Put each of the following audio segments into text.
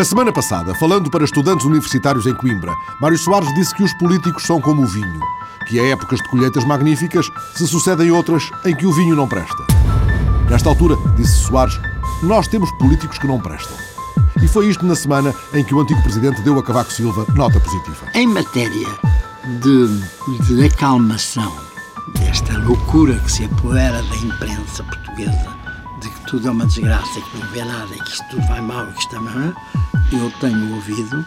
A semana passada, falando para estudantes universitários em Coimbra, Mário Soares disse que os políticos são como o vinho, que há épocas de colheitas magníficas se sucedem outras em que o vinho não presta. Nesta altura, disse Soares, nós temos políticos que não prestam. E foi isto na semana em que o antigo presidente deu a Cavaco Silva nota positiva. Em matéria de, de acalmação desta loucura que se apodera da imprensa portuguesa, de que tudo é uma desgraça, que não vê nada, que isto tudo vai mal, que isto é mal, eu tenho ouvido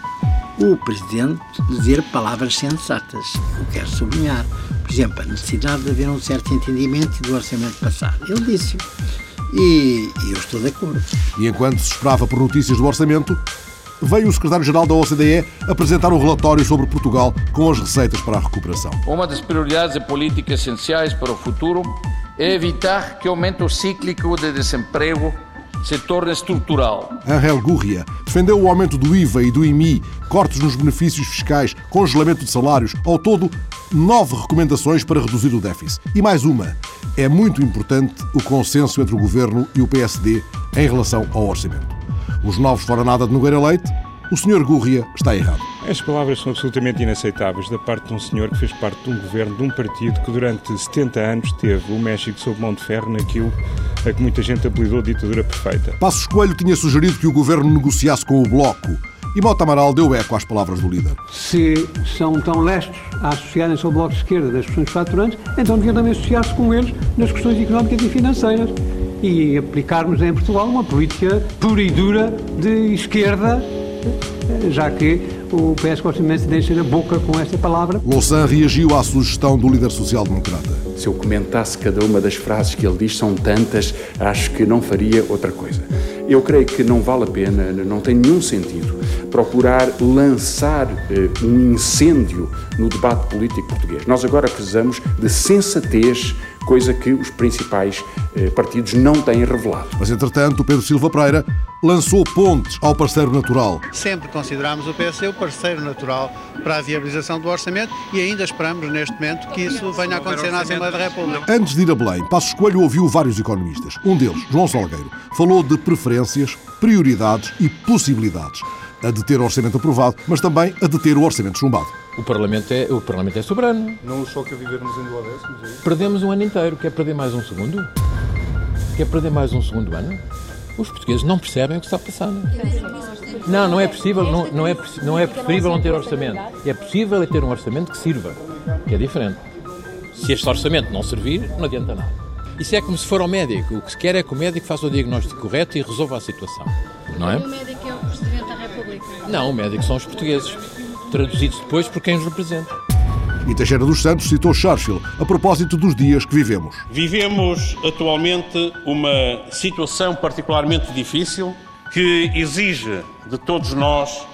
o Presidente dizer palavras sensatas. Eu quero sublinhar, por exemplo, a necessidade de haver um certo entendimento do orçamento passado. Ele disse e, e eu estou de acordo. E enquanto se esperava por notícias do orçamento, veio o secretário-geral da OCDE apresentar um relatório sobre Portugal com as receitas para a recuperação. Uma das prioridades de política essenciais para o futuro é evitar que o aumento cíclico de desemprego se torne estrutural. Angel Gurria defendeu o aumento do IVA e do IMI, cortes nos benefícios fiscais, congelamento de salários, ao todo nove recomendações para reduzir o déficit. E mais uma. É muito importante o consenso entre o Governo e o PSD em relação ao orçamento. Os novos fora nada de Nogueira Leite, o Sr. Gurria está errado. As palavras são absolutamente inaceitáveis da parte de um senhor que fez parte de um governo de um partido que durante 70 anos teve o México sob mão de ferro naquilo a que muita gente apelidou ditadura perfeita. Passos Coelho tinha sugerido que o governo negociasse com o Bloco e Mota Amaral deu eco às palavras do líder. Se são tão lestos a associarem-se ao Bloco de Esquerda das questões faturantes, então deviam também associar-se com eles nas questões económicas e financeiras e aplicarmos em Portugal uma política pura e dura de esquerda, já que o PS gosta imenso de encher a boca com esta palavra. Louçã reagiu à sugestão do líder social-democrata. Se eu comentasse cada uma das frases que ele diz, são tantas, acho que não faria outra coisa. Eu creio que não vale a pena, não tem nenhum sentido procurar lançar eh, um incêndio no debate político português. Nós agora precisamos de sensatez, coisa que os principais eh, partidos não têm revelado. Mas, entretanto, o Pedro Silva Pereira lançou pontes ao parceiro natural. Sempre consideramos o PSD o parceiro natural para a viabilização do orçamento e ainda esperamos neste momento que isso venha a acontecer na Assembleia da República. Antes de ir a Belém, Passos Coelho ouviu vários economistas. Um deles, João Salgueiro, falou de preferências, prioridades e possibilidades a de ter o orçamento aprovado, mas também a de ter o orçamento chumbado. O Parlamento é, o Parlamento é soberano. Não o choca vivermos em duodécimos? É Perdemos um ano inteiro. Quer perder mais um segundo? Quer perder mais um segundo ano? Os portugueses não percebem o que está passando. Não, não é possível, não, não, é, não é preferível não ter orçamento. É possível é ter um orçamento que sirva, que é diferente. Se este orçamento não servir, não adianta nada. Isso é como se for ao médico. O que se quer é que o médico faça o diagnóstico correto e resolva a situação. Não é? O médico é o Presidente da República. Não, o médico são os portugueses, traduzidos depois por quem os representa. E Teixeira dos Santos citou Churchill a propósito dos dias que vivemos. Vivemos atualmente uma situação particularmente difícil que exige de todos nós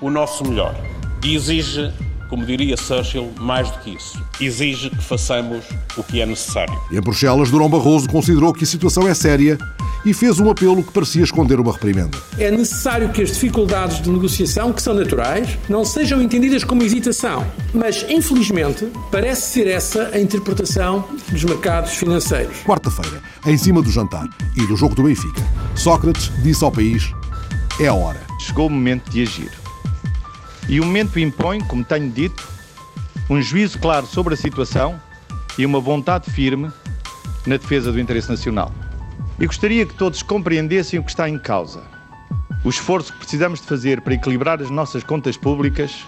o nosso melhor. E exige, como diria Churchill, mais do que isso. Exige que façamos o que é necessário. E em Bruxelas, Durão Barroso considerou que a situação é séria e fez um apelo que parecia esconder uma reprimenda. É necessário que as dificuldades de negociação, que são naturais, não sejam entendidas como hesitação. Mas, infelizmente, parece ser essa a interpretação dos mercados financeiros. Quarta-feira, em cima do jantar e do jogo do Benfica, Sócrates disse ao país: é a hora. Chegou o momento de agir. E o momento impõe, como tenho dito, um juízo claro sobre a situação e uma vontade firme na defesa do interesse nacional. E gostaria que todos compreendessem o que está em causa. O esforço que precisamos de fazer para equilibrar as nossas contas públicas,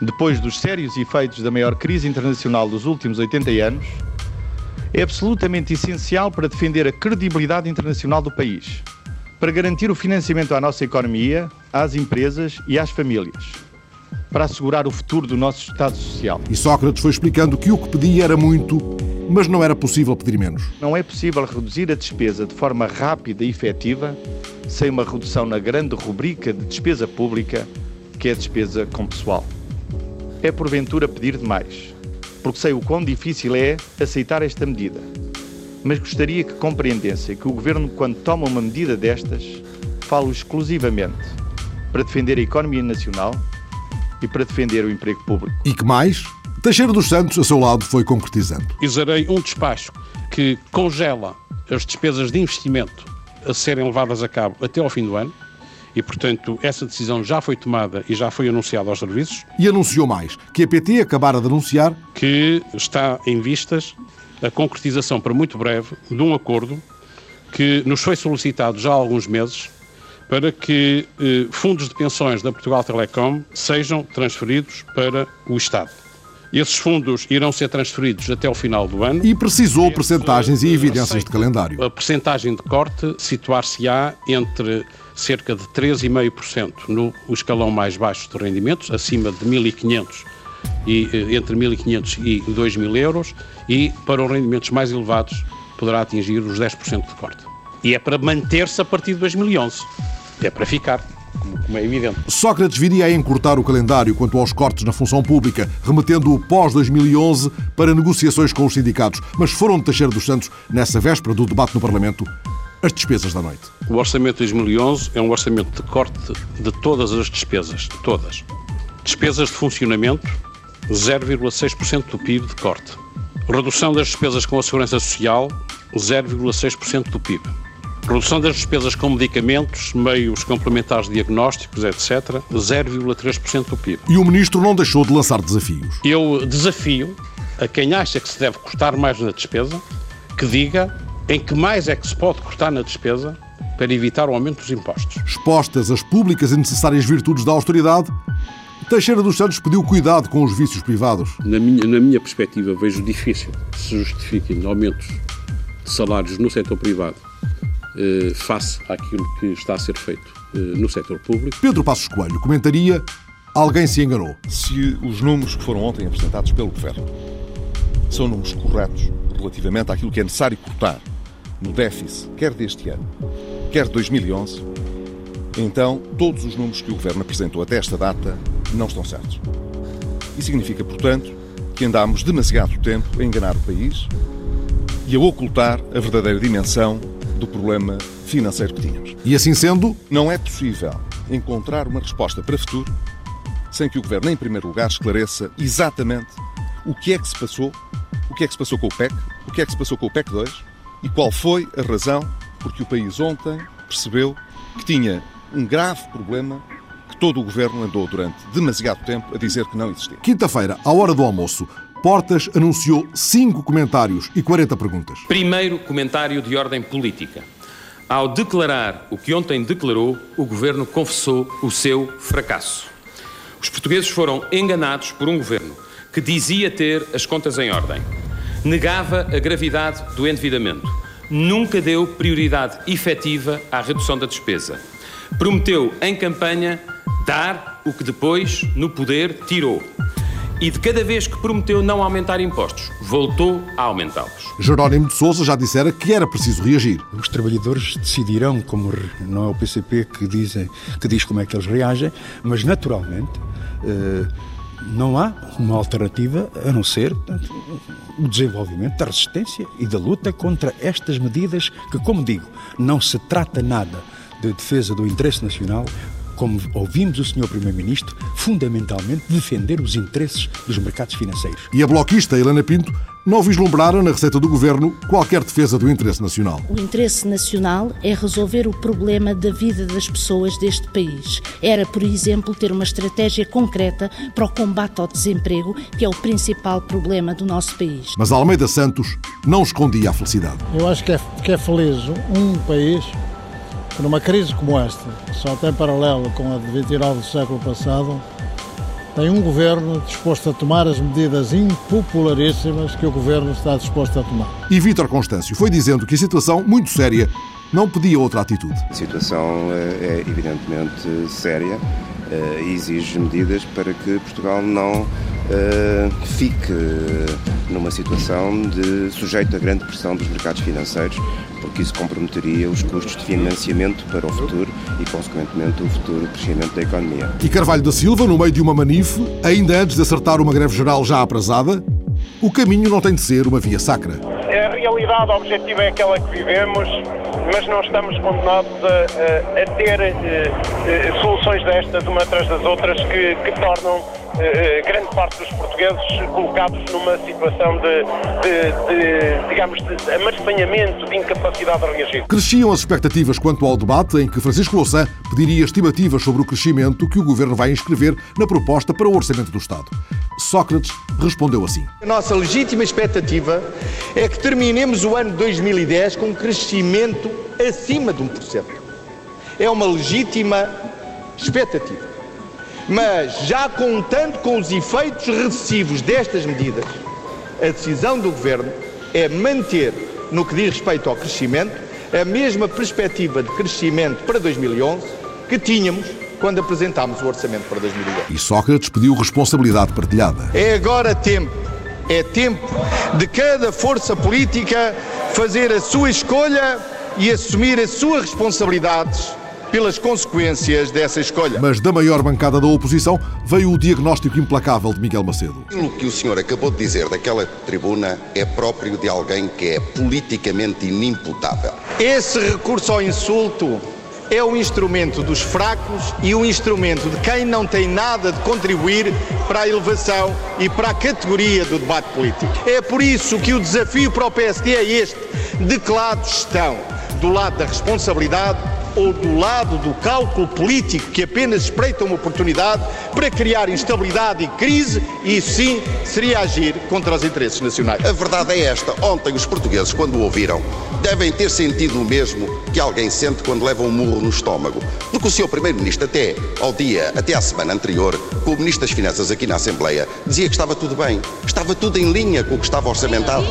depois dos sérios efeitos da maior crise internacional dos últimos 80 anos, é absolutamente essencial para defender a credibilidade internacional do país, para garantir o financiamento à nossa economia, às empresas e às famílias, para assegurar o futuro do nosso Estado Social. E Sócrates foi explicando que o que pedia era muito, mas não era possível pedir menos. Não é possível reduzir a despesa de forma rápida e efetiva sem uma redução na grande rubrica de despesa pública, que é a despesa com pessoal. É porventura pedir demais, porque sei o quão difícil é aceitar esta medida. Mas gostaria que compreendessem que o Governo, quando toma uma medida destas, fala exclusivamente para defender a economia nacional e para defender o emprego público. E que mais? Teixeira dos Santos, a seu lado, foi concretizando. Exarei um despacho que congela as despesas de investimento a serem levadas a cabo até ao fim do ano e, portanto, essa decisão já foi tomada e já foi anunciada aos serviços. E anunciou mais que a PT acabara de anunciar que está em vistas a concretização para muito breve de um acordo que nos foi solicitado já há alguns meses para que eh, fundos de pensões da Portugal Telecom sejam transferidos para o Estado. Esses fundos irão ser transferidos até o final do ano. E precisou percentagens e evidências de calendário. A percentagem de corte situar-se-á entre cerca de 3,5% no escalão mais baixo de rendimentos, acima de 1.500 e eh, entre 1.500 e 2.000 euros, e para os rendimentos mais elevados poderá atingir os 10% de corte. E é para manter-se a partir de 2011. É para ficar como é evidente. Sócrates viria a encurtar o calendário quanto aos cortes na função pública, remetendo-o pós-2011 para negociações com os sindicatos. Mas foram de Teixeira dos Santos, nessa véspera do debate no Parlamento, as despesas da noite. O orçamento de 2011 é um orçamento de corte de todas as despesas, todas. Despesas de funcionamento, 0,6% do PIB de corte. Redução das despesas com a segurança social, 0,6% do PIB. Redução das despesas com medicamentos, meios complementares diagnósticos, etc., 0,3% do PIB. E o Ministro não deixou de lançar desafios. Eu desafio a quem acha que se deve cortar mais na despesa, que diga em que mais é que se pode cortar na despesa para evitar o aumento dos impostos. Expostas as públicas e necessárias virtudes da austeridade, Teixeira dos Santos pediu cuidado com os vícios privados. Na minha, na minha perspectiva, vejo difícil que se justifiquem aumentos de salários no setor privado face àquilo que está a ser feito eh, no setor público. Pedro Passos Coelho comentaria: alguém se enganou. Se os números que foram ontem apresentados pelo Governo são números corretos relativamente àquilo que é necessário cortar no déficit, quer deste ano, quer de 2011, então todos os números que o Governo apresentou até esta data não estão certos. E significa, portanto, que andámos demasiado tempo a enganar o país e a ocultar a verdadeira dimensão do problema financeiro que tínhamos. E assim sendo, não é possível encontrar uma resposta para o futuro sem que o Governo, em primeiro lugar, esclareça exatamente o que é que se passou, o que é que se passou com o PEC, o que é que se passou com o PEC 2 e qual foi a razão porque o país ontem percebeu que tinha um grave problema que todo o Governo andou durante demasiado tempo a dizer que não existia. Quinta-feira, à hora do almoço, Portas anunciou cinco comentários e 40 perguntas. Primeiro comentário de ordem política. Ao declarar o que ontem declarou, o governo confessou o seu fracasso. Os portugueses foram enganados por um governo que dizia ter as contas em ordem, negava a gravidade do endividamento, nunca deu prioridade efetiva à redução da despesa, prometeu em campanha dar o que depois, no poder, tirou e de cada vez que prometeu não aumentar impostos, voltou a aumentá-los. Jerónimo de Sousa já dissera que era preciso reagir. Os trabalhadores decidirão como não é o PCP que dizem que diz como é que eles reagem, mas naturalmente eh, não há uma alternativa a não ser portanto, o desenvolvimento da resistência e da luta contra estas medidas que, como digo, não se trata nada de defesa do interesse nacional, como ouvimos o Sr. Primeiro-Ministro, fundamentalmente defender os interesses dos mercados financeiros. E a bloquista Helena Pinto não vislumbrara na receita do governo qualquer defesa do interesse nacional. O interesse nacional é resolver o problema da vida das pessoas deste país. Era, por exemplo, ter uma estratégia concreta para o combate ao desemprego, que é o principal problema do nosso país. Mas Almeida Santos não escondia a felicidade. Eu acho que é, que é feliz um país que numa crise como esta, que só tem paralelo com a de 29 do século passado, tem um governo disposto a tomar as medidas impopularíssimas que o governo está disposto a tomar. E Vítor Constâncio foi dizendo que a situação, muito séria, não pedia outra atitude. A situação é evidentemente séria eh, e exige medidas para que Portugal não Uh, fique numa situação de sujeito a grande pressão dos mercados financeiros, porque isso comprometeria os custos de financiamento para o futuro e, consequentemente, o futuro crescimento da economia. E Carvalho da Silva, no meio de uma manife, ainda antes de acertar uma greve geral já aprazada, o caminho não tem de ser uma via sacra. A realidade objetiva é aquela que vivemos, mas não estamos condenados a, a, a ter a, eh, eh, soluções destas, uma atrás das outras, que, que tornam eh, grande parte dos portugueses colocados numa situação de, de, de digamos, de amarfanhamento, de incapacidade de reagir. Cresciam as expectativas quanto ao debate em que Francisco Louçã pediria estimativas sobre o crescimento que o governo vai inscrever na proposta para o orçamento do Estado. Sócrates respondeu assim: A nossa legítima expectativa é que terminemos o ano 2010 com um crescimento acima de 1%. É uma legítima expectativa. Mas, já contando com os efeitos recessivos destas medidas, a decisão do Governo é manter, no que diz respeito ao crescimento, a mesma perspectiva de crescimento para 2011 que tínhamos quando apresentámos o orçamento para 2010. E Sócrates pediu responsabilidade partilhada. É agora tempo, é tempo de cada força política fazer a sua escolha e assumir as suas responsabilidades pelas consequências dessa escolha. Mas da maior bancada da oposição veio o diagnóstico implacável de Miguel Macedo. Aquilo que o senhor acabou de dizer daquela tribuna é próprio de alguém que é politicamente inimputável. Esse recurso ao insulto é um instrumento dos fracos e um instrumento de quem não tem nada de contribuir para a elevação e para a categoria do debate político. É por isso que o desafio para o PSD é este: de que lado estão? Do lado da responsabilidade ou do lado do cálculo político que apenas espreita uma oportunidade para criar instabilidade e crise, e sim seria agir contra os interesses nacionais. A verdade é esta: ontem os portugueses, quando o ouviram, devem ter sentido o mesmo que alguém sente quando leva um murro no estômago. Porque o seu Primeiro-Ministro, até ao dia, até à semana anterior, com o Ministro das Finanças aqui na Assembleia, dizia que estava tudo bem, estava tudo em linha com o que estava orçamentado.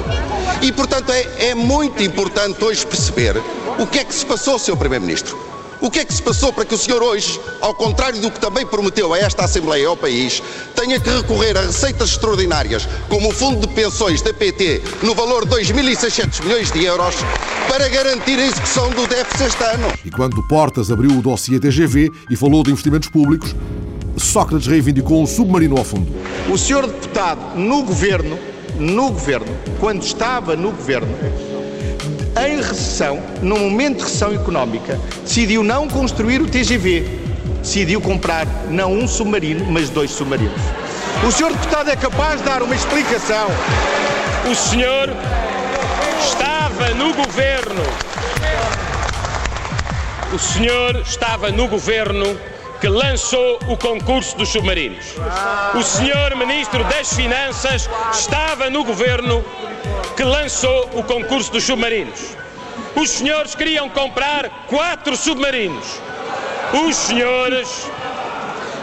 E, portanto, é, é muito importante hoje perceber o que é que se passou, Sr. Primeiro-Ministro? O que é que se passou para que o senhor hoje, ao contrário do que também prometeu a esta Assembleia e ao país, tenha que recorrer a receitas extraordinárias, como o Fundo de Pensões da PT, no valor de 2.600 milhões de euros, para garantir a execução do déficit este ano? E quando Portas abriu o dossiê TGV e falou de investimentos públicos, Sócrates reivindicou um submarino ao fundo. O senhor deputado, no governo, no governo, quando estava no governo, em recessão, num momento de recessão económica, decidiu não construir o TGV. Decidiu comprar não um submarino, mas dois submarinos. O senhor deputado é capaz de dar uma explicação? O senhor estava no governo. O senhor estava no governo que lançou o concurso dos submarinos. O senhor Ministro das Finanças estava no governo que lançou o concurso dos submarinos. Os senhores queriam comprar quatro submarinos. Os senhores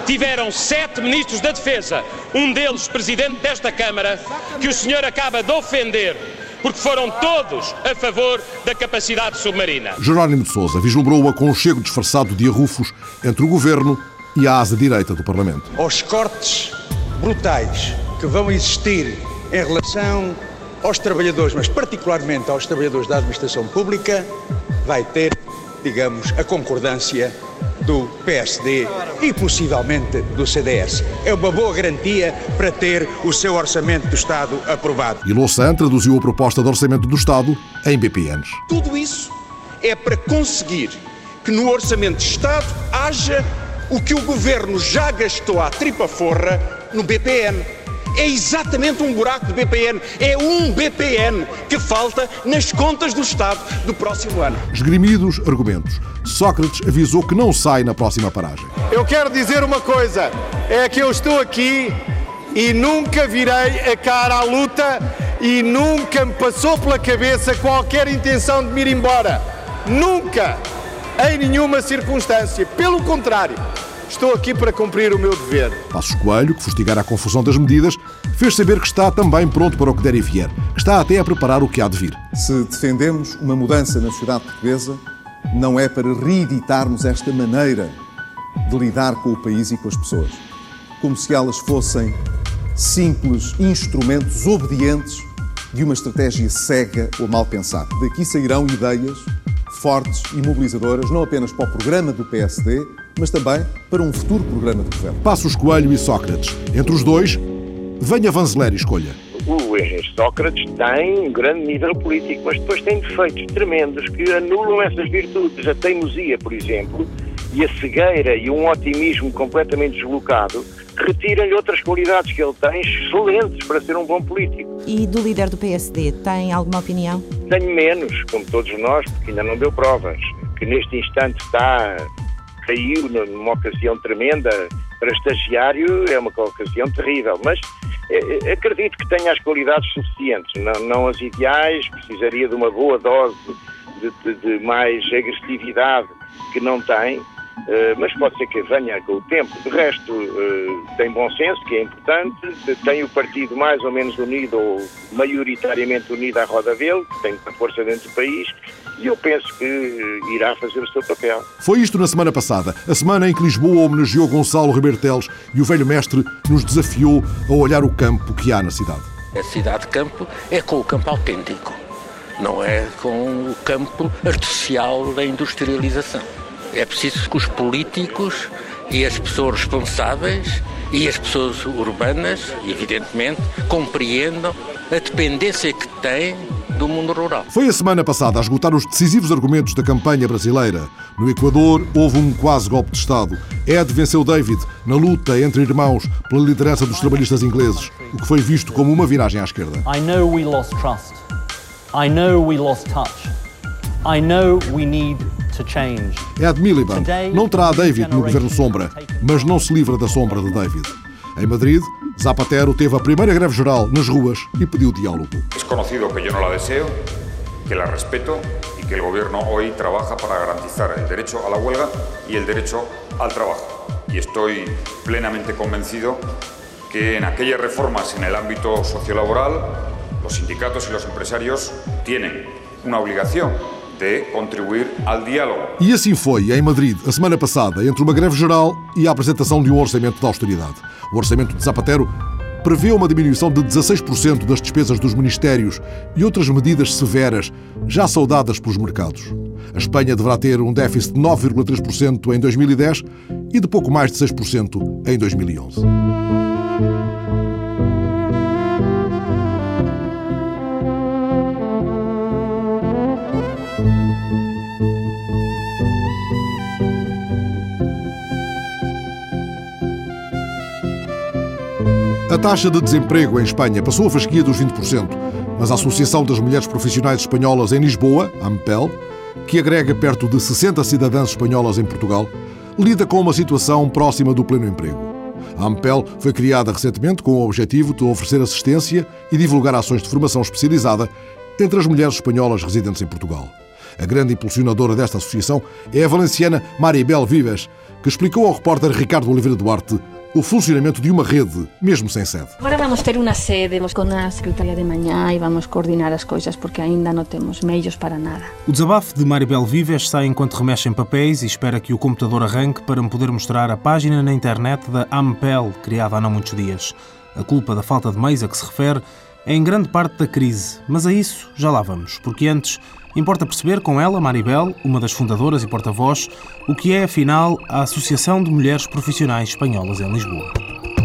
tiveram sete ministros da Defesa, um deles presidente desta Câmara, que o senhor acaba de ofender porque foram todos a favor da capacidade submarina. Jerónimo de Sousa vislumbrou o aconchego disfarçado de arrufos entre o governo e a asa direita do Parlamento. Aos cortes brutais que vão existir em relação aos trabalhadores, mas particularmente aos trabalhadores da administração pública, vai ter, digamos, a concordância do PSD e possivelmente do CDS. É uma boa garantia para ter o seu orçamento do Estado aprovado. E Louçã traduziu a proposta de orçamento do Estado em BPNs. Tudo isso é para conseguir que no orçamento de Estado haja o que o governo já gastou à tripa forra no BPN. É exatamente um buraco de BPN. É um BPN que falta nas contas do Estado do próximo ano. Esgrimidos argumentos. Sócrates avisou que não sai na próxima paragem. Eu quero dizer uma coisa: é que eu estou aqui e nunca virei a cara à luta e nunca me passou pela cabeça qualquer intenção de me ir embora. Nunca! Em nenhuma circunstância. Pelo contrário. Estou aqui para cumprir o meu dever. Passos Coelho, que fustigara a confusão das medidas, fez saber que está também pronto para o que der e vier. Está até a preparar o que há de vir. Se defendemos uma mudança na sociedade portuguesa, não é para reeditarmos esta maneira de lidar com o país e com as pessoas, como se elas fossem simples instrumentos obedientes de uma estratégia cega ou mal pensada. Daqui sairão ideias fortes e mobilizadoras, não apenas para o programa do PSD, mas também para um futuro programa de governo. Passos Coelho e Sócrates. Entre os dois, venha Vanzeler e escolha. O engenheiro Sócrates tem um grande nível político, mas depois tem defeitos tremendos que anulam essas virtudes. A teimosia, por exemplo, e a cegueira e um otimismo completamente deslocado retiram-lhe outras qualidades que ele tem, excelentes para ser um bom político. E do líder do PSD, tem alguma opinião? Tenho menos, como todos nós, porque ainda não deu provas. Que neste instante está, caiu numa ocasião tremenda para estagiário, é uma ocasião terrível, mas é, acredito que tenha as qualidades suficientes, não, não as ideais, precisaria de uma boa dose de, de, de mais agressividade que não tem, eh, mas pode ser que venha com o tempo. De resto, eh, tem bom senso, que é importante, tem o partido mais ou menos unido, ou maioritariamente unido à roda dele, que tem a força dentro do país, e eu penso que irá fazer o seu papel. Foi isto na semana passada, a semana em que Lisboa homenageou Gonçalo Ribeiro Teles e o velho mestre nos desafiou a olhar o campo que há na cidade. A cidade-campo é com o campo autêntico, não é com o campo artificial da industrialização. É preciso que os políticos e as pessoas responsáveis e as pessoas urbanas, evidentemente, compreendam a dependência que têm do mundo rural. Foi a semana passada a esgotar os decisivos argumentos da campanha brasileira. No Equador houve um quase golpe de Estado. Ed venceu David na luta entre irmãos pela liderança dos trabalhistas ingleses, o que foi visto como uma viragem à esquerda. I know we lost trust. I know we lost touch. I know we need Ed Miliband não terá David no governo Sombra, mas não se livra da sombra de David. Em Madrid, Zapatero teve a primeira greve geral nas ruas e pediu diálogo. É conhecido que eu não la deseo, que la respeto e que o governo hoje trabalha para garantizar o direito à huelga e o direito ao trabalho. E estou plenamente convencido que en aquellas reformas en el ámbito sociolaboral, los sindicatos y los empresarios tienen una obligación de contribuir ao diálogo. E assim foi em Madrid, a semana passada, entre uma greve geral e a apresentação de um orçamento de austeridade. O orçamento de Zapatero prevê uma diminuição de 16% das despesas dos ministérios e outras medidas severas, já saudadas pelos mercados. A Espanha deverá ter um déficit de 9,3% em 2010 e de pouco mais de 6% em 2011. A taxa de desemprego em Espanha passou a fasquia dos 20%, mas a Associação das Mulheres Profissionais Espanholas em Lisboa, AMPEL, que agrega perto de 60 cidadãs espanholas em Portugal, lida com uma situação próxima do pleno emprego. A AMPEL foi criada recentemente com o objetivo de oferecer assistência e divulgar ações de formação especializada entre as mulheres espanholas residentes em Portugal. A grande impulsionadora desta associação é a valenciana Maribel Vives, que explicou ao repórter Ricardo Oliveira Duarte o funcionamento de uma rede, mesmo sem sede. Agora vamos ter uma sede com a Secretaria de Manhã e vamos coordenar as coisas porque ainda não temos meios para nada. O desabafo de Maribel Vives sai enquanto remexe em papéis e espera que o computador arranque para me poder mostrar a página na internet da Ampel, criada há não muitos dias. A culpa da falta de meios a que se refere é em grande parte da crise, mas a isso já lá vamos, porque antes Importa perceber com ela, Maribel, uma das fundadoras e porta-voz, o que é, afinal, a Associação de Mulheres Profissionais Espanholas em Lisboa.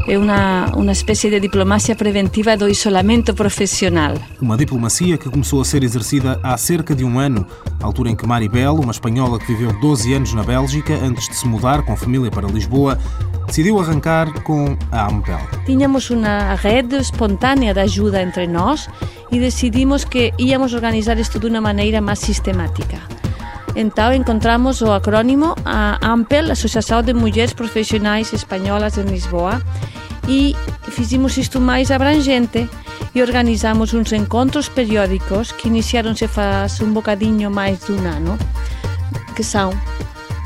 É uma, uma espécie de diplomacia preventiva do isolamento profissional. Uma diplomacia que começou a ser exercida há cerca de um ano, altura em que Maribel, uma espanhola que viveu 12 anos na Bélgica antes de se mudar com a família para Lisboa, decidiu arrancar com a Ampel. Tínhamos uma rede espontânea de ajuda entre nós e decidimos que íamos organizar isto de uma maneira mais sistemática. Entao encontramos o acrónimo a AMPEL, Asociación de Mulleres Profesionais Españolas en Lisboa, e fizemos isto máis abrangente e organizamos uns encontros periódicos que iniciaronse faz un bocadiño máis dun ano, que são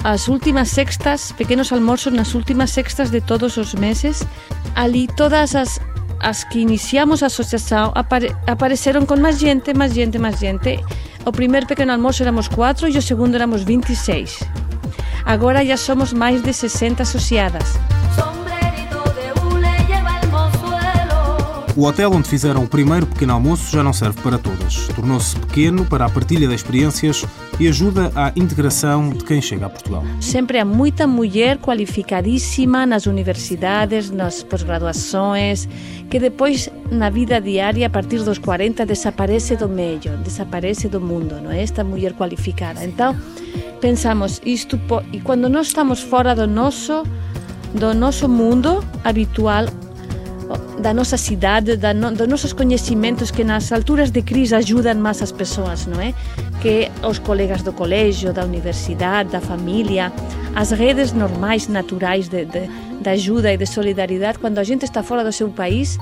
as últimas sextas, pequenos almorzos nas últimas sextas de todos os meses. Ali todas as as que iniciamos a asociación apare, apareceron con máis xente, máis xente, máis xente O primeiro pequeno almoço éramos 4 e o segundo éramos 26. Agora já somos mais de 60 associadas. O hotel onde fizeram o primeiro pequeno almoço já não serve para todas. Tornou-se pequeno para a partilha de experiências e ajuda à integração de quem chega a Portugal. Sempre há muita mulher qualificadíssima nas universidades, nas pós-graduações, que depois na vida diária, a partir dos 40, desaparece do meio, desaparece do mundo, não é? Esta mulher qualificada. Então, pensamos isto e quando nós estamos fora do nosso do nosso mundo habitual da nossa cidade, da no, dos nossos conhecimentos que nas alturas de crise ajudam mais as pessoas, não é? Que os colegas do colégio, da universidade, da família, as redes normais, naturais de, de, de ajuda e de solidariedade, quando a gente está fora do seu país,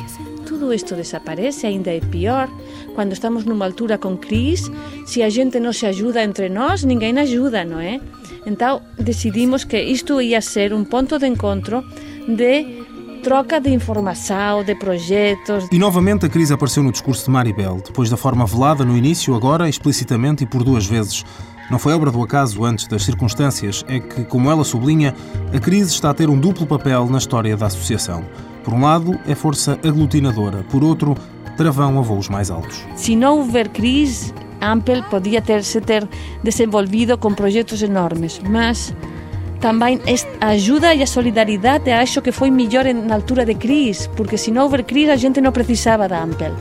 tudo isto desaparece, ainda é pior. Quando estamos numa altura com crise, se a gente não se ajuda entre nós, ninguém ajuda, não é? Então decidimos que isto ia ser um ponto de encontro de troca de informação, de projetos. E novamente a crise apareceu no discurso de Maribel, depois da forma velada no início, agora explicitamente e por duas vezes. Não foi obra do acaso antes das circunstâncias, é que, como ela sublinha, a crise está a ter um duplo papel na história da associação. Por um lado, é força aglutinadora, por outro, travão a voos mais altos. Se não houver crise, Ampel podia ter se ter desenvolvido com projetos enormes, mas tamén a ajuda e a solidaridade acho que foi mellor en altura de crisis, porque se non houber crisis a xente non precisaba da Ampel,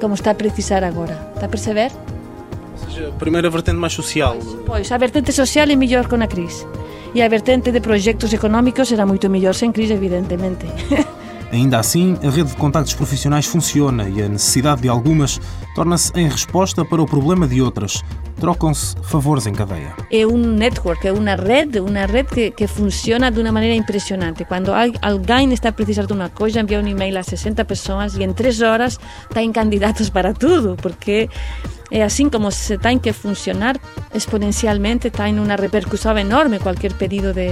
como está a precisar agora. Está a perceber? Ou seja, a primeira vertente máis social. Pois, a vertente social é mellor con a crisis. E a vertente de proxectos económicos era moito mellor sen crisis, evidentemente. Ainda assim, a rede de contactos profissionais funciona e a necessidade de algumas torna-se em resposta para o problema de outras. Trocam-se favores em cadeia. É um network, é uma rede, uma rede que, que funciona de uma maneira impressionante. Quando alguém está a precisar de uma coisa, envia um e-mail a 60 pessoas e em 3 horas tem candidatos para tudo, porque é assim como se tem que funcionar exponencialmente, tem uma repercussão enorme qualquer pedido de,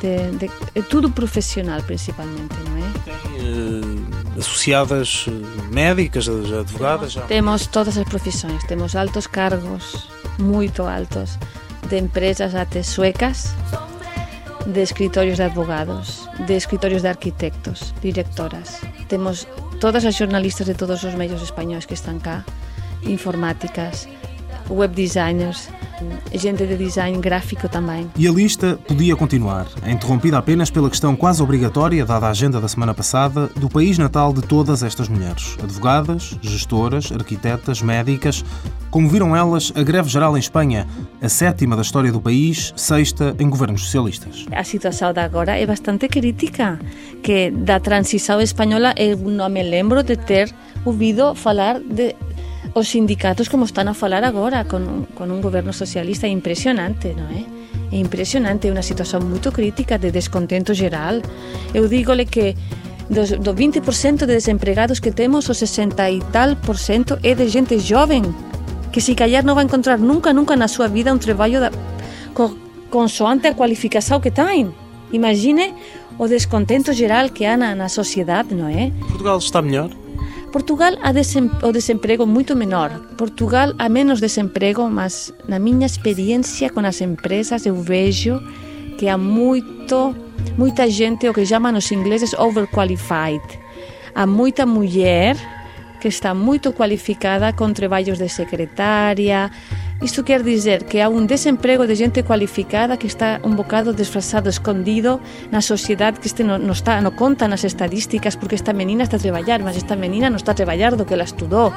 de, de, de tudo profissional, principalmente, não asociadas eh, médicas, advogadas? Temos, temos todas as profesións, temos altos cargos, moito altos, de empresas até suecas, de escritorios de advogados, de escritorios de arquitectos, directoras. Temos todas as jornalistas de todos os medios espanhóis que están cá, informáticas, web designers, gente de design gráfico também. E a lista podia continuar, interrompida apenas pela questão quase obrigatória, dada a agenda da semana passada, do país natal de todas estas mulheres. Advogadas, gestoras, arquitetas, médicas. Como viram elas, a greve geral em Espanha, a sétima da história do país, sexta em governos socialistas. A situação de agora é bastante crítica, que da transição espanhola eu não me lembro de ter ouvido falar de os sindicatos como están a falar agora con, con un goberno socialista é impresionante, non é? É impresionante, é unha situación moito crítica de descontento geral. Eu dígole que dos, do 20% de desempregados que temos, o 60 e tal por cento é de gente joven, que se calhar non vai encontrar nunca, nunca na súa vida un traballo da, co, consoante a cualificación que ten. Imagine o descontento geral que há na, na sociedade, non é? Portugal está melhor? Portugal há desem, o desemprego muito menor. Portugal há menos desemprego, mas na minha experiência com as empresas eu vejo que há muito, muita gente, o que chamam os ingleses overqualified. Há muita mulher que está moito cualificada con treballos de secretaria. Isto quer dizer que há un desemprego de xente cualificada que está un bocado desfrazado, escondido na sociedade que este non, non, está, non conta nas estadísticas porque esta menina está a traballar, mas esta menina non está a traballar do que ela estudou.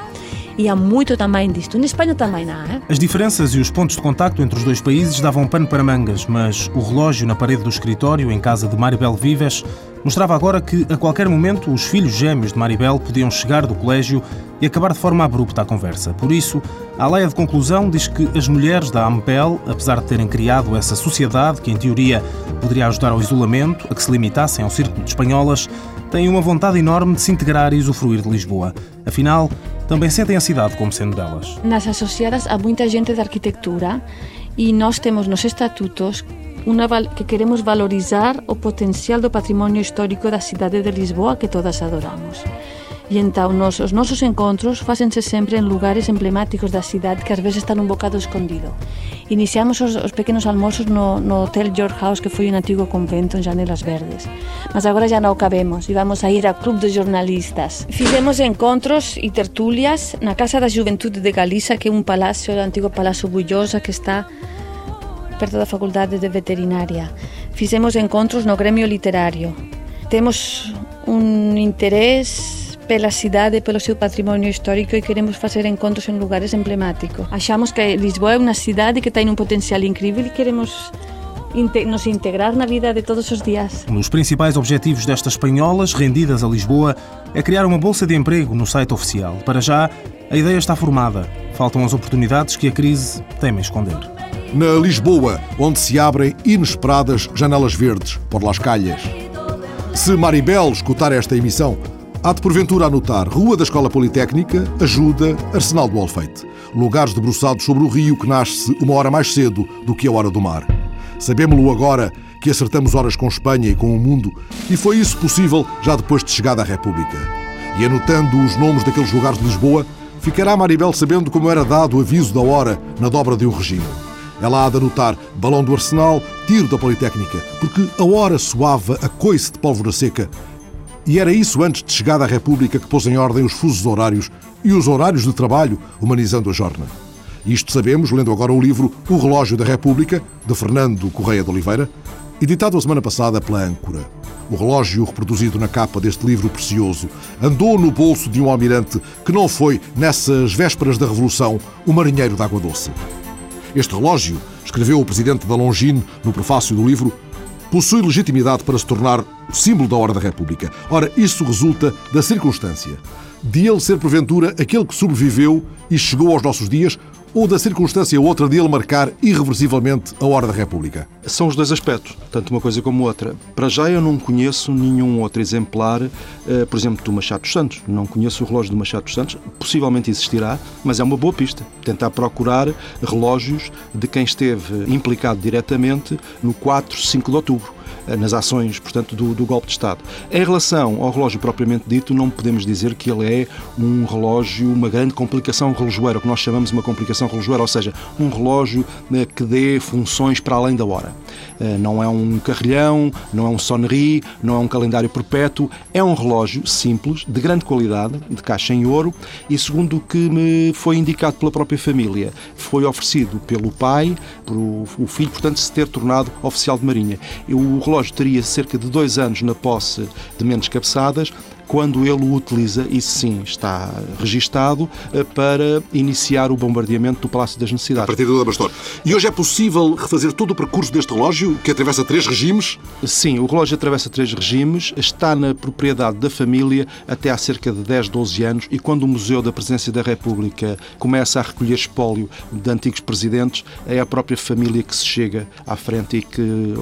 E há muito também disto. Em Espanha também há. As diferenças e os pontos de contacto entre os dois países davam pano para mangas, mas o relógio na parede do escritório, em casa de Maribel Vives, mostrava agora que, a qualquer momento, os filhos gêmeos de Maribel podiam chegar do colégio e acabar de forma abrupta a conversa. Por isso, a leia de conclusão diz que as mulheres da AMPEL, apesar de terem criado essa sociedade que, em teoria, poderia ajudar ao isolamento, a que se limitassem ao círculo de espanholas, têm uma vontade enorme de se integrar e usufruir de Lisboa. Afinal, também sentem a cidade como sendo delas. Nas associadas há muita gente de arquitectura e nós temos nos estatutos uma, que queremos valorizar o potencial do património histórico da cidade de Lisboa que todas adoramos. E entón, nos, os nosos encontros fácense sempre en lugares emblemáticos da cidade que ás veces están un bocado escondido. Iniciamos os, os pequenos almorzos no, no Hotel George House, que foi un antigo convento en Janelas Verdes. Mas agora já non cabemos e vamos a ir ao Club de Jornalistas. Fizemos encontros e tertulias na Casa da Juventude de Galiza, que é un palacio, o antigo Palacio Bullosa, que está perto da Facultade de Veterinaria. Fizemos encontros no Gremio Literario. Temos un interés pela cidade, pelo seu património histórico e queremos fazer encontros em lugares emblemáticos. Achamos que Lisboa é uma cidade que tem um potencial incrível e queremos nos integrar na vida de todos os dias. Um dos principais objetivos destas espanholas rendidas a Lisboa é criar uma bolsa de emprego no site oficial. Para já, a ideia está formada. Faltam as oportunidades que a crise teme esconder. Na Lisboa, onde se abrem inesperadas janelas verdes por Las Calhas. Se Maribel escutar esta emissão, há de porventura anotar Rua da Escola Politécnica, Ajuda, Arsenal do Alfeite. Lugares debruçados sobre o rio que nasce uma hora mais cedo do que a hora do mar. Sabemos-lo agora que acertamos horas com Espanha e com o mundo, e foi isso possível já depois de chegada à República. E anotando os nomes daqueles lugares de Lisboa, ficará Maribel sabendo como era dado o aviso da hora na dobra de um regime. Ela há de anotar balão do Arsenal, tiro da Politécnica, porque a hora soava a coice de pólvora seca. E era isso antes de chegada à República que pôs em ordem os fusos horários e os horários de trabalho, humanizando a jornada. Isto sabemos lendo agora o livro O Relógio da República, de Fernando Correia de Oliveira, editado a semana passada pela Âncora. O relógio reproduzido na capa deste livro precioso andou no bolso de um almirante que não foi, nessas vésperas da Revolução, o marinheiro da Água Doce. Este relógio, escreveu o presidente da Longine no prefácio do livro, possui legitimidade para se tornar símbolo da hora da República. Ora, isso resulta da circunstância de ele ser, porventura, aquele que sobreviveu e chegou aos nossos dias, ou da circunstância outra de ele marcar irreversivelmente a hora da República? São os dois aspectos, tanto uma coisa como outra. Para já eu não conheço nenhum outro exemplar, eh, por exemplo, do Machado dos Santos. Não conheço o relógio do Machado dos Santos. Possivelmente existirá, mas é uma boa pista. Tentar procurar relógios de quem esteve implicado diretamente no 4, 5 de outubro nas ações, portanto, do, do, golpe de Estado. Em relação ao relógio propriamente dito, não podemos dizer que ele é um relógio, uma grande complicação relojoeira, o que nós chamamos uma complicação relojoeira, ou seja, um relógio né, que dê funções para além da hora. Eh, não é um carrilhão, não é um sonnerie, não é um calendário perpétuo, é um relógio simples, de grande qualidade, de caixa em ouro, e segundo o que me foi indicado pela própria família, foi oferecido pelo pai, pelo o filho, portanto, se ter tornado oficial de marinha. O relógio teria cerca de dois anos na posse de Mendes Cabeçadas, quando ele o utiliza, e sim está registado, eh, para iniciar o bombardeamento do Palácio das Necessidades. A partir do Bastor. E hoje é possível refazer todo o percurso deste relógio, que atravessa três regimes? Sim, o relógio atravessa três regimes, está na propriedade da família até há cerca de 10, 12 anos, e quando o Museu da Presidência da República começa a recolher espólio de antigos presidentes, é a própria família que se chega à frente e que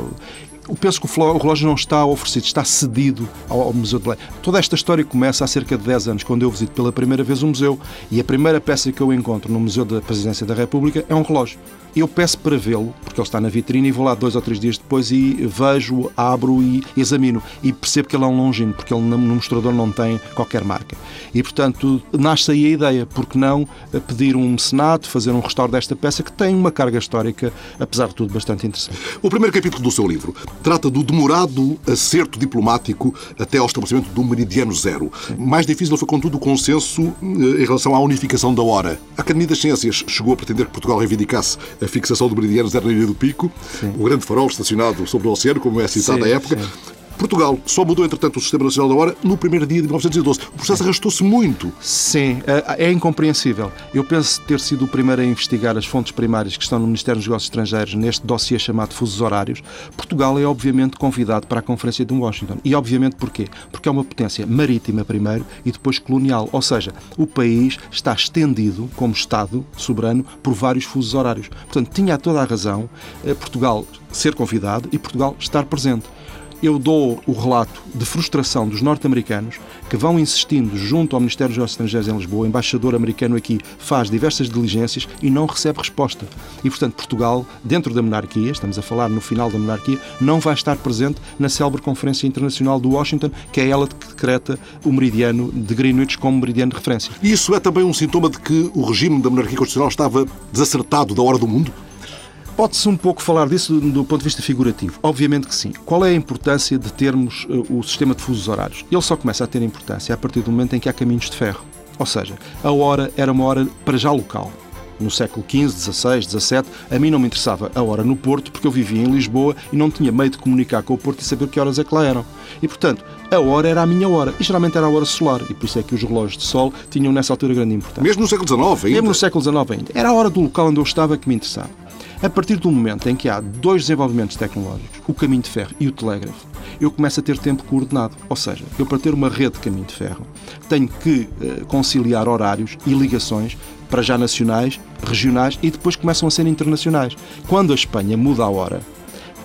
eu penso que o relógio não está oferecido, está cedido ao, Museu de Belém. Toda esta história começa há cerca de 10 anos, quando eu visito pela primeira vez o museu, e a primeira peça que eu encontro no Museu da Presidência da República é um relógio. Eu peço para vê-lo, porque ele está na vitrine, e vou lá dois ou três dias depois e vejo, abro e examino. E percebo que ele é um longino, porque ele no mostrador não tem qualquer marca. E, portanto, nasce aí a ideia, porque não pedir um mecenato, fazer um restauro desta peça que tem uma carga histórica, apesar de tudo, bastante interessante. O primeiro capítulo do seu livro trata do demorado acerto diplomático até ao estabelecimento do meridiano zero. Sim. Mais difícil foi, contudo, o consenso eh, em relação à unificação da hora. A Academia das Ciências chegou a pretender que Portugal reivindicasse a a fixação do meridiano zero na Ilha do Pico, Sim. o grande farol estacionado sobre o oceano, como é citado à época. Sim. Portugal só mudou, entretanto, o Sistema Nacional da Hora no primeiro dia de 1912. O processo arrastou-se muito. Sim, é, é incompreensível. Eu penso ter sido o primeiro a investigar as fontes primárias que estão no Ministério dos Negócios Estrangeiros neste dossiê chamado Fusos Horários. Portugal é, obviamente, convidado para a Conferência de Washington. E, obviamente, porquê? Porque é uma potência marítima primeiro e depois colonial. Ou seja, o país está estendido como Estado soberano por vários fusos horários. Portanto, tinha toda a razão eh, Portugal ser convidado e Portugal estar presente eu dou o relato de frustração dos norte-americanos que vão insistindo junto ao Ministério dos Estrangeiros em Lisboa, o embaixador americano aqui faz diversas diligências e não recebe resposta. E, portanto, Portugal, dentro da monarquia, estamos a falar no final da monarquia, não vai estar presente na célebre Conferência Internacional de Washington, que é ela que decreta o meridiano de Greenwich como meridiano de referência. Isso é também um sintoma de que o regime da monarquia constitucional estava desacertado da hora do mundo? Pode-se um pouco falar disso do, do, ponto de vista figurativo. Obviamente que sim. Qual é a importância de termos uh, o sistema de fusos horários? Ele só começa a ter importância a partir do momento em que há caminhos de ferro. Ou seja, a hora era uma hora para já local. no século XV, XVI, XVII, a mim não me interessava a hora no Porto, porque eu vivia em Lisboa e não tinha meio de comunicar com o Porto e saber que horas é que lá eram. E, portanto, a hora era a minha hora. E geralmente era a hora solar. E por isso é que os relógios de sol tinham nessa altura grande importância. Mesmo no século XIX ainda? Mesmo no século XIX ainda. Era a hora do local onde eu estava que me interessava. A partir do momento em que há dois desenvolvimentos tecnológicos, o caminho de ferro e o telégrafo, eu começo a ter tempo coordenado. Ou seja, eu para ter uma rede de caminho de ferro tenho que uh, conciliar horários e ligações para já nacionais, regionais e depois começam a ser internacionais. Quando a Espanha muda a hora,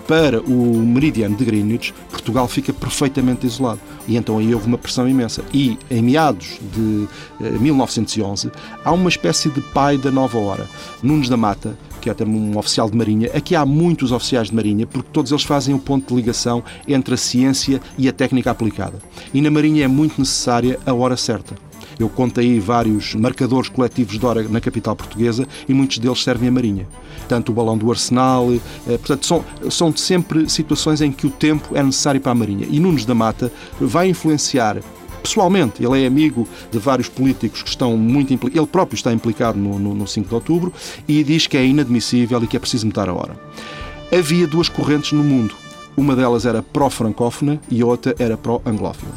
para o meridiano de Greenwich, Portugal fica perfeitamente isolado. E então aí houve uma pressão imensa. E em meados de eh, 1911, há uma espécie de pai da nova hora. Nunes da Mata, que é também um oficial de Marinha. Aqui há muitos oficiais de Marinha, porque todos eles fazem o ponto de ligação entre a ciência e a técnica aplicada. E na Marinha é muito necessária a hora certa. Eu conto aí vários marcadores coletivos de hora na capital portuguesa e muitos deles servem a Marinha. Tanto o balão do Arsenal, eh, portanto, são, são sempre situações em que o tempo é necessário para a Marinha. E Nunes da Mata vai influenciar pessoalmente. Ele é amigo de vários políticos que estão muito implicados. Ele próprio está implicado no, no, no 5 de outubro e diz que é inadmissível e que é preciso mudar a hora. Havia duas correntes no mundo. Uma delas era pró-francófona e a outra era pró-anglófila.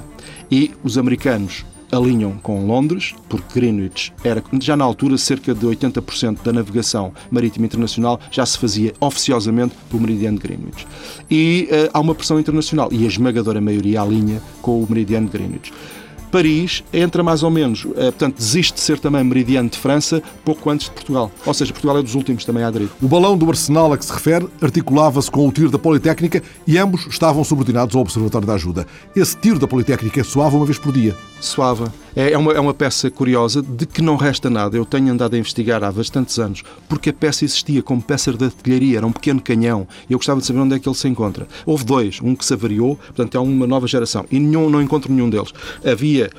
E os americanos alinham com Londres, porque Greenwich era, já na altura, cerca de 80% da navegação marítima internacional já se fazia oficiosamente pelo meridiano de Greenwich. E uh, há uma pressão internacional e a esmagadora maioria alinha com o meridiano de Greenwich. Paris entra mais ou menos, uh, portanto, desiste de ser também meridiano de França pouco antes de Portugal. Ou seja, Portugal é dos últimos também a aderir. O balão do Arsenal a que se refere articulava-se com o tiro da Politécnica e ambos estavam subordinados ao Observatório da Ajuda. Esse tiro da Politécnica soava uma vez por dia. Soava. É, é uma, é uma peça curiosa de que não resta nada. Eu tenho andado a investigar há bastantes anos, porque a peça existia como peça de artilharia, era um pequeno canhão, e eu gostava de saber onde é que ele se encontra. Houve dois, um que se avariou, portanto é uma nova geração, e nenhum, não encontro nenhum deles. Havia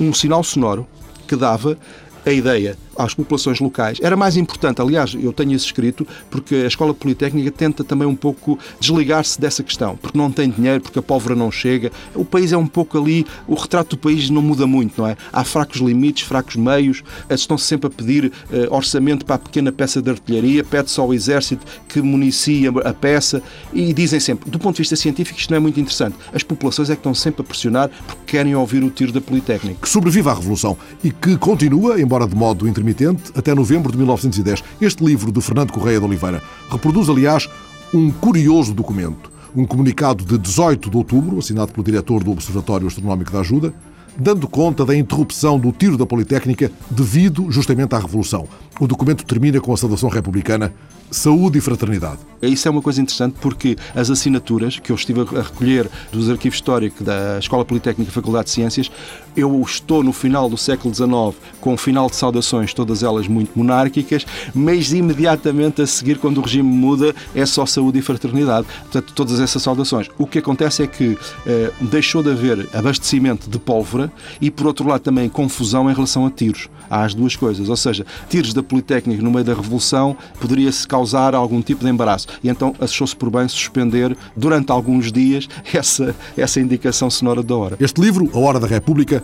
um sinal sonoro que dava a ideia às populações locais era mais importante. Aliás, eu tenho isso escrito porque a Escola Politécnica tenta também um pouco desligar-se dessa questão, porque não tem dinheiro, porque a pólvora não chega. O país é um pouco ali, o retrato do país não muda muito, não é? Há fracos limites, fracos meios, estão-se sempre a pedir uh, orçamento para a pequena peça de artilharia, pede-se ao exército que municia a peça e dizem sempre, do ponto de vista científico, isto não é muito interessante. As populações é que estão sempre a pressionar porque querem ouvir o tiro da Politécnica. Que sobrevive à Revolução e que continua, embora de modo intermitente, intermitente até novembro de 1910. Este livro de Fernando Correia de Oliveira reproduz, aliás, um curioso documento. Um comunicado de 18 de outubro, assinado pelo diretor do Observatório Astronómico da Ajuda, dando conta da interrupção do tiro da Politécnica devido justamente à Revolução. O documento termina com a saudação republicana Saúde e Fraternidade. Isso é uma coisa interessante porque as assinaturas que eu estive a recolher dos arquivos históricos da Escola Politécnica e Faculdade de Ciências, eu estou no final do século XIX com um final de saudações, todas elas muito monárquicas, mas imediatamente a seguir, quando o regime muda, é só saúde e fraternidade. Portanto, todas essas saudações. O que acontece é que eh, deixou de haver abastecimento de pólvora e, por outro lado, também confusão em relação a tiros. Há as duas coisas, ou seja, tiros da Politécnica no meio da Revolução poderia-se causar algum tipo de embaraço. E então achou-se por bem suspender durante alguns dias essa, essa indicação sonora da hora. Este livro, A Hora da República,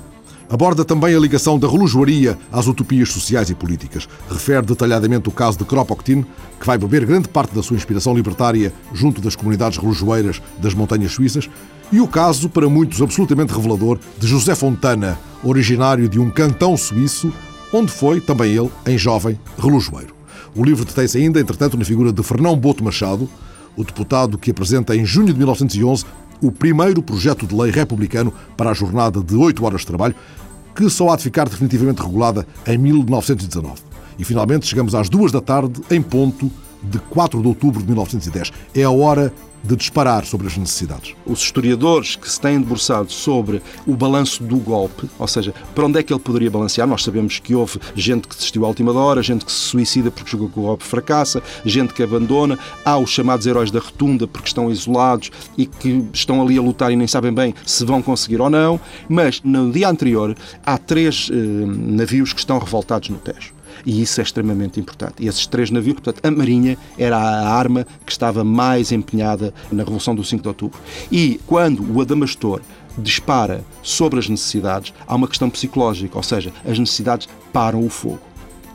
aborda também a ligação da relojoaria às utopias sociais e políticas. Refere detalhadamente o caso de Kropotkin, que vai beber grande parte da sua inspiração libertária junto das comunidades relojoeiras das montanhas suíças, e o caso, para muitos absolutamente revelador, de José Fontana, originário de um cantão suíço, onde foi, também ele, em jovem, relojoeiro. O livro detém-se ainda, entretanto, na figura de Fernão Boto Machado, o deputado que apresenta em junho de 1911 o primeiro projeto de lei republicano para a jornada de 8 horas de trabalho, que só há de ficar definitivamente regulada em 1919. E finalmente chegamos às duas da tarde, em ponto, de 4 de outubro de 1910. É a hora de disparar sobre as necessidades. Os historiadores que se têm debruçado sobre o balanço do golpe, ou seja, para onde é que ele poderia balancear, nós sabemos que houve gente que desistiu à última hora, gente que se suicida porque jogou que o golpe fracassa, gente que abandona, há os chamados heróis da rotunda porque estão isolados e que estão ali a lutar e nem sabem bem se vão conseguir ou não, mas no dia anterior há três eh, navios que estão revoltados no Tejo e isso é extremamente importante. E esses três navios, portanto, a Marinha era a arma que estava mais empenhada na Revolução do 5 de Outubro. E quando o Adamastor dispara sobre as necessidades, há uma questão psicológica, ou seja, as necessidades param o fogo.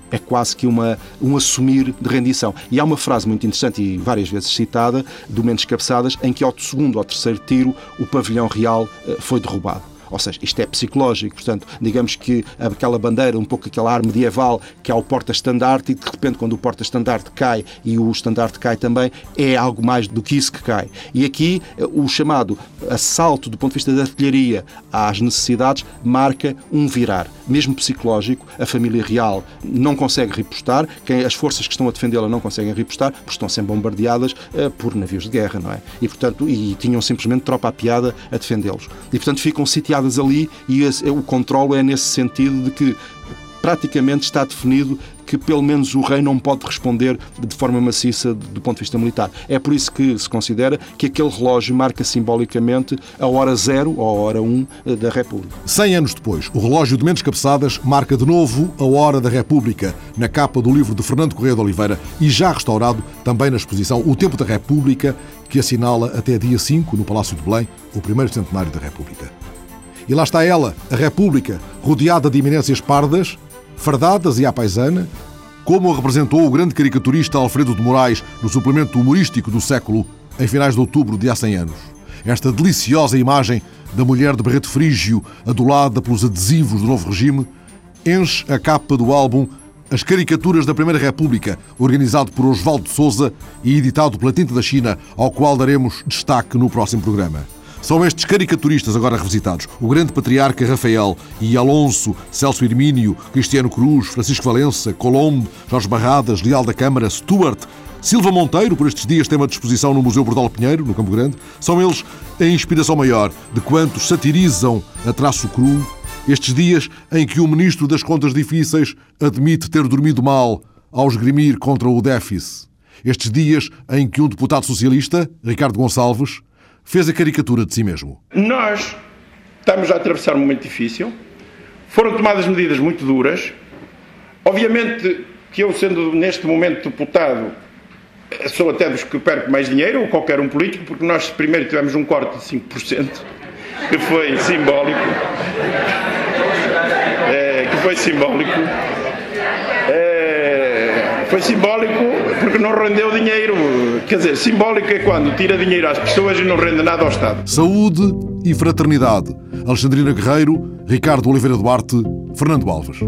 é quase que uma, um assumir de rendição. E há uma frase muito interessante e várias vezes citada, do Mendes Cabeçadas, em que ao segundo ou terceiro tiro o pavilhão real eh, foi derrubado. Ou seja, isto é psicológico, portanto, digamos que aquela bandeira, um pouco aquela ar medieval que é o porta-estandarte, e de repente, quando o porta-estandarte cai e o estandarte cai também, é algo mais do que isso que cai. E aqui, o chamado assalto do ponto de vista da artilharia às necessidades marca um virar. Mesmo psicológico, a família real não consegue repostar, quem, as forças que estão a defendê-la não conseguem repostar, porque estão sendo bombardeadas uh, por navios de guerra, não é? E, portanto, e tinham simplesmente tropa a piada a defendê-los. E, portanto, ficam sitiados ali e o controle é nesse sentido de que praticamente está definido que pelo menos o rei não pode responder de forma maciça do ponto de vista militar. É por isso que se considera que aquele relógio marca simbolicamente a hora zero ou a hora um eh, da República. Cem anos depois, o relógio de Mendes Cabeçadas marca de novo a hora da República, na capa do livro de Fernando Correia de Oliveira e já restaurado também na exposição O Tempo da República, que assinala até dia 5, no Palácio de Belém, o primeiro centenário da República. E lá está ela, a República, rodeada de eminências pardas, fardadas e à paisana, como a representou o grande caricaturista Alfredo de Moraes no suplemento humorístico do século, em finais de outubro de há 100 anos. Esta deliciosa imagem da mulher de barreto frígio, adulada pelos adesivos do novo regime, enche a capa do álbum As Caricaturas da Primeira República, organizado por Osvaldo Souza e editado pela Tinta da China, ao qual daremos destaque no próximo programa. São estes caricaturistas agora revisitados, o grande patriarca Rafael e Alonso, Celso Hermínio, Cristiano Cruz, Francisco Valença, Colombo, Jorge Barradas, Leal da Câmara, Stuart, Silva Monteiro, por estes dias tem uma disposição no Museu Bordal Pinheiro, no Campo Grande. São eles a inspiração maior de quantos satirizam a traço cru estes dias em que o Ministro das Contas Difíceis admite ter dormido mal ao esgrimir contra o déficit. Estes dias em que um deputado socialista, Ricardo Gonçalves, fez a caricatura de si mesmo. Nós estamos a atravessar um momento difícil, foram tomadas medidas muito duras. Obviamente que eu, sendo neste momento deputado, sou até dos que perco mais dinheiro, ou qualquer um político, porque nós primeiro tivemos um corte de 5%, que foi simbólico. É, que foi simbólico foi simbólico porque não rendeu dinheiro. Quer dizer, simbólico é quando tira dinheiro às pessoas e não rende nada ao Estado. Saúde e fraternidade. Alexandrina Guerreiro, Ricardo Oliveira Duarte, Fernando Alves.